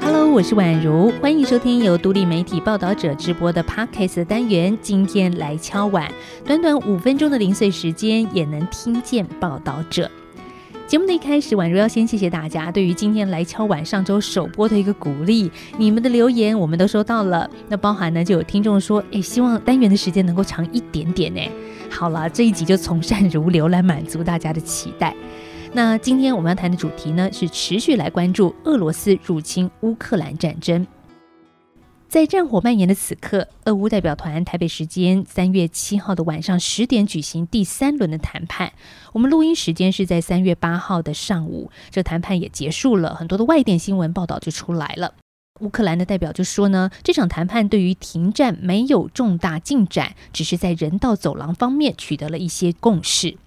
Hello，我是宛如，欢迎收听由独立媒体报道者直播的 Podcast 单元。今天来敲碗，短短五分钟的零碎时间，也能听见报道者。节目的一开始，宛如要先谢谢大家对于今天来敲碗上周首播的一个鼓励，你们的留言我们都收到了。那包含呢，就有听众说，哎，希望单元的时间能够长一点点呢。好了，这一集就从善如流来满足大家的期待。那今天我们要谈的主题呢，是持续来关注俄罗斯入侵乌克兰战争。在战火蔓延的此刻，俄乌代表团台北时间三月七号的晚上十点举行第三轮的谈判。我们录音时间是在三月八号的上午，这谈判也结束了，很多的外电新闻报道就出来了。乌克兰的代表就说呢，这场谈判对于停战没有重大进展，只是在人道走廊方面取得了一些共识。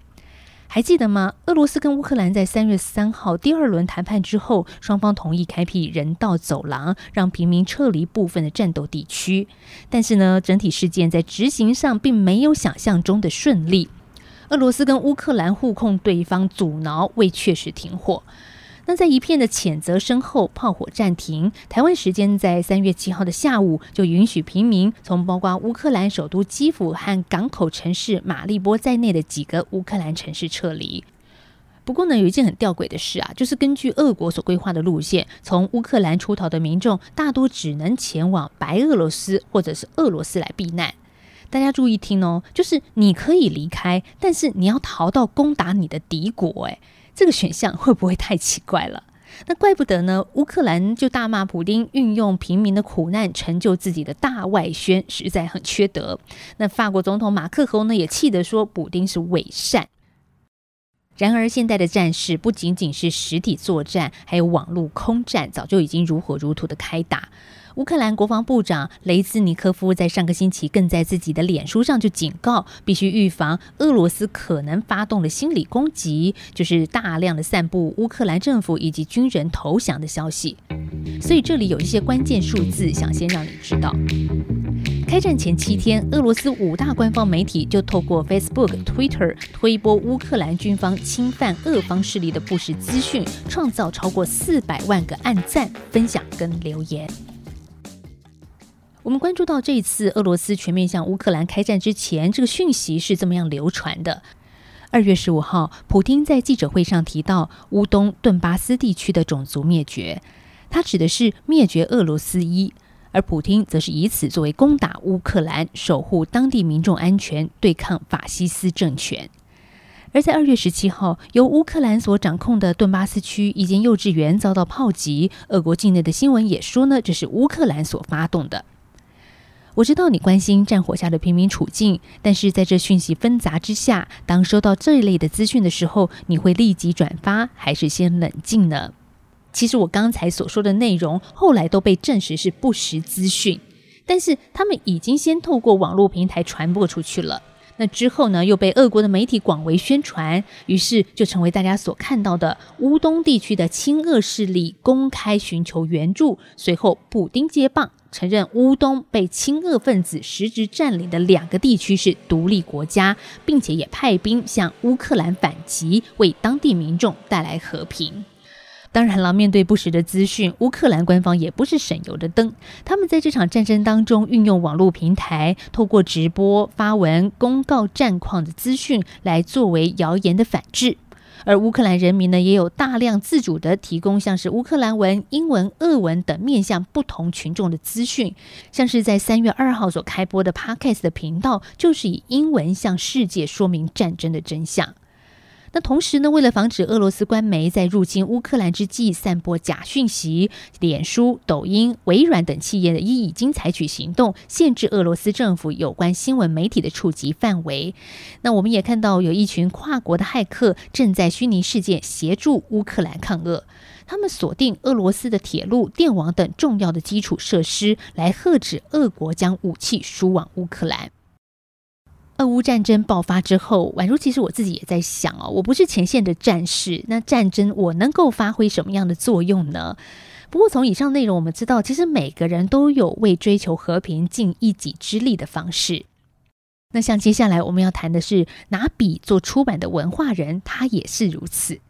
还记得吗？俄罗斯跟乌克兰在三月三号第二轮谈判之后，双方同意开辟人道走廊，让平民撤离部分的战斗地区。但是呢，整体事件在执行上并没有想象中的顺利。俄罗斯跟乌克兰互控对方阻挠，未确实停火。那在一片的谴责声后，炮火暂停。台湾时间在三月七号的下午，就允许平民从包括乌克兰首都基辅和港口城市马利波在内的几个乌克兰城市撤离。不过呢，有一件很吊诡的事啊，就是根据俄国所规划的路线，从乌克兰出逃的民众大多只能前往白俄罗斯或者是俄罗斯来避难。大家注意听哦，就是你可以离开，但是你要逃到攻打你的敌国，诶，这个选项会不会太奇怪了？那怪不得呢！乌克兰就大骂普丁运用平民的苦难成就自己的大外宣，实在很缺德。那法国总统马克龙呢，也气得说普丁是伪善。然而，现代的战事不仅仅是实体作战，还有网络空战，早就已经如火如荼的开打。乌克兰国防部长雷兹尼科夫在上个星期更在自己的脸书上就警告，必须预防俄罗斯可能发动的心理攻击，就是大量的散布乌克兰政府以及军人投降的消息。所以这里有一些关键数字，想先让你知道。开战前七天，俄罗斯五大官方媒体就透过 Facebook、Twitter 推播乌克兰军方侵犯俄方势力的不实资讯，创造超过四百万个按赞、分享跟留言。我们关注到这一次俄罗斯全面向乌克兰开战之前，这个讯息是这么样流传的。二月十五号，普京在记者会上提到乌东顿巴斯地区的种族灭绝，他指的是灭绝俄罗斯一，而普京则是以此作为攻打乌克兰、守护当地民众安全、对抗法西斯政权。而在二月十七号，由乌克兰所掌控的顿巴斯区一间幼稚园遭到炮击，俄国境内的新闻也说呢，这是乌克兰所发动的。我知道你关心战火下的平民处境，但是在这讯息纷杂之下，当收到这一类的资讯的时候，你会立即转发，还是先冷静呢？其实我刚才所说的内容，后来都被证实是不实资讯，但是他们已经先透过网络平台传播出去了。那之后呢，又被俄国的媒体广为宣传，于是就成为大家所看到的乌东地区的亲俄势力公开寻求援助，随后补丁接棒。承认乌东被亲俄分子实质占领的两个地区是独立国家，并且也派兵向乌克兰反击，为当地民众带来和平。当然了，面对不实的资讯，乌克兰官方也不是省油的灯。他们在这场战争当中运用网络平台，透过直播、发文、公告战况的资讯，来作为谣言的反制。而乌克兰人民呢，也有大量自主的提供，像是乌克兰文、英文、俄文等面向不同群众的资讯，像是在三月二号所开播的 Podcast 的频道，就是以英文向世界说明战争的真相。那同时呢，为了防止俄罗斯官媒在入侵乌克兰之际散播假讯息，脸书、抖音、微软等企业呢，也已经采取行动，限制俄罗斯政府有关新闻媒体的触及范围。那我们也看到有一群跨国的骇客正在虚拟世界协助乌克兰抗俄，他们锁定俄罗斯的铁路、电网等重要的基础设施，来遏止俄国将武器输往乌克兰。俄乌战争爆发之后，宛如其实我自己也在想哦，我不是前线的战士，那战争我能够发挥什么样的作用呢？不过从以上内容我们知道，其实每个人都有为追求和平尽一己之力的方式。那像接下来我们要谈的是拿笔做出版的文化人，他也是如此。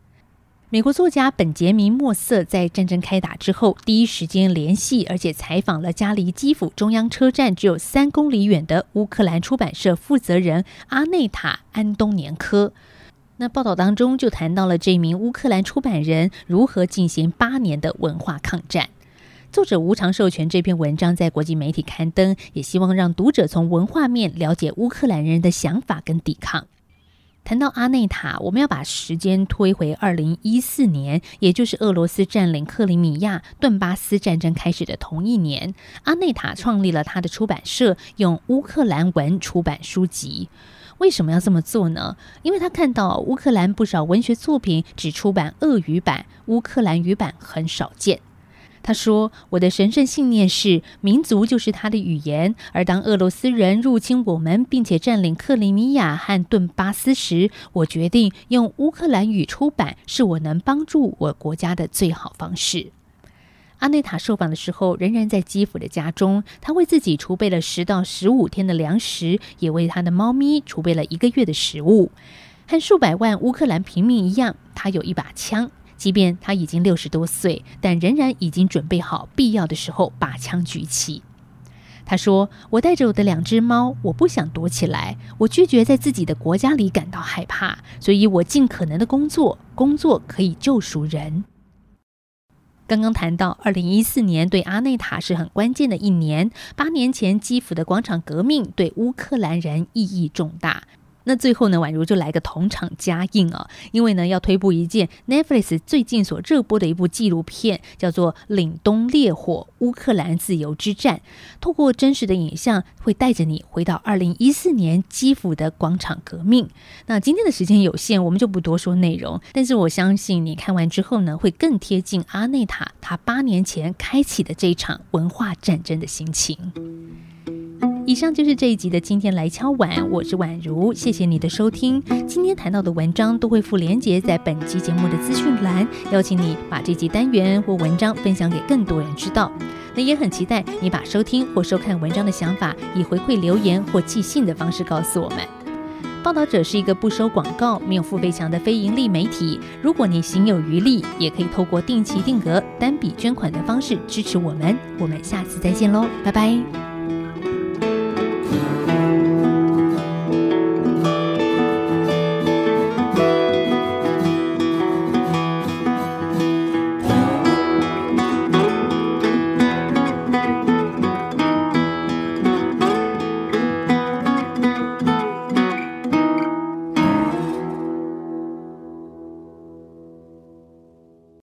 美国作家本杰明·莫瑟在战争开打之后，第一时间联系而且采访了家离基辅中央车站只有三公里远的乌克兰出版社负责人阿内塔·安东年科。那报道当中就谈到了这名乌克兰出版人如何进行八年的文化抗战。作者无偿授权这篇文章在国际媒体刊登，也希望让读者从文化面了解乌克兰人的想法跟抵抗。谈到阿内塔，我们要把时间推回二零一四年，也就是俄罗斯占领克里米亚、顿巴斯战争开始的同一年。阿内塔创立了他的出版社，用乌克兰文出版书籍。为什么要这么做呢？因为他看到乌克兰不少文学作品只出版俄语版，乌克兰语版很少见。他说：“我的神圣信念是，民族就是他的语言。而当俄罗斯人入侵我们，并且占领克里米亚和顿巴斯时，我决定用乌克兰语出版，是我能帮助我国家的最好方式。”阿内塔受访的时候，仍然在基辅的家中，他为自己储备了十到十五天的粮食，也为他的猫咪储备了一个月的食物。和数百万乌克兰平民一样，他有一把枪。即便他已经六十多岁，但仍然已经准备好必要的时候把枪举起。他说：“我带着我的两只猫，我不想躲起来，我拒绝在自己的国家里感到害怕，所以我尽可能的工作，工作可以救赎人。”刚刚谈到，二零一四年对阿内塔是很关键的一年。八年前基辅的广场革命对乌克兰人意义重大。那最后呢，宛如就来个同场加映啊，因为呢要推播一件 Netflix 最近所热播的一部纪录片，叫做《凛冬烈火：乌克兰自由之战》。透过真实的影像，会带着你回到二零一四年基辅的广场革命。那今天的时间有限，我们就不多说内容。但是我相信你看完之后呢，会更贴近阿内塔他八年前开启的这一场文化战争的心情。以上就是这一集的今天来敲碗，我是宛如，谢谢你的收听。今天谈到的文章都会附连结在本集节目的资讯栏，邀请你把这集单元或文章分享给更多人知道。那也很期待你把收听或收看文章的想法以回馈留言或寄信的方式告诉我们。报道者是一个不收广告、没有付费墙的非盈利媒体。如果你心有余力，也可以透过定期定额、单笔捐款的方式支持我们。我们下次再见喽，拜拜。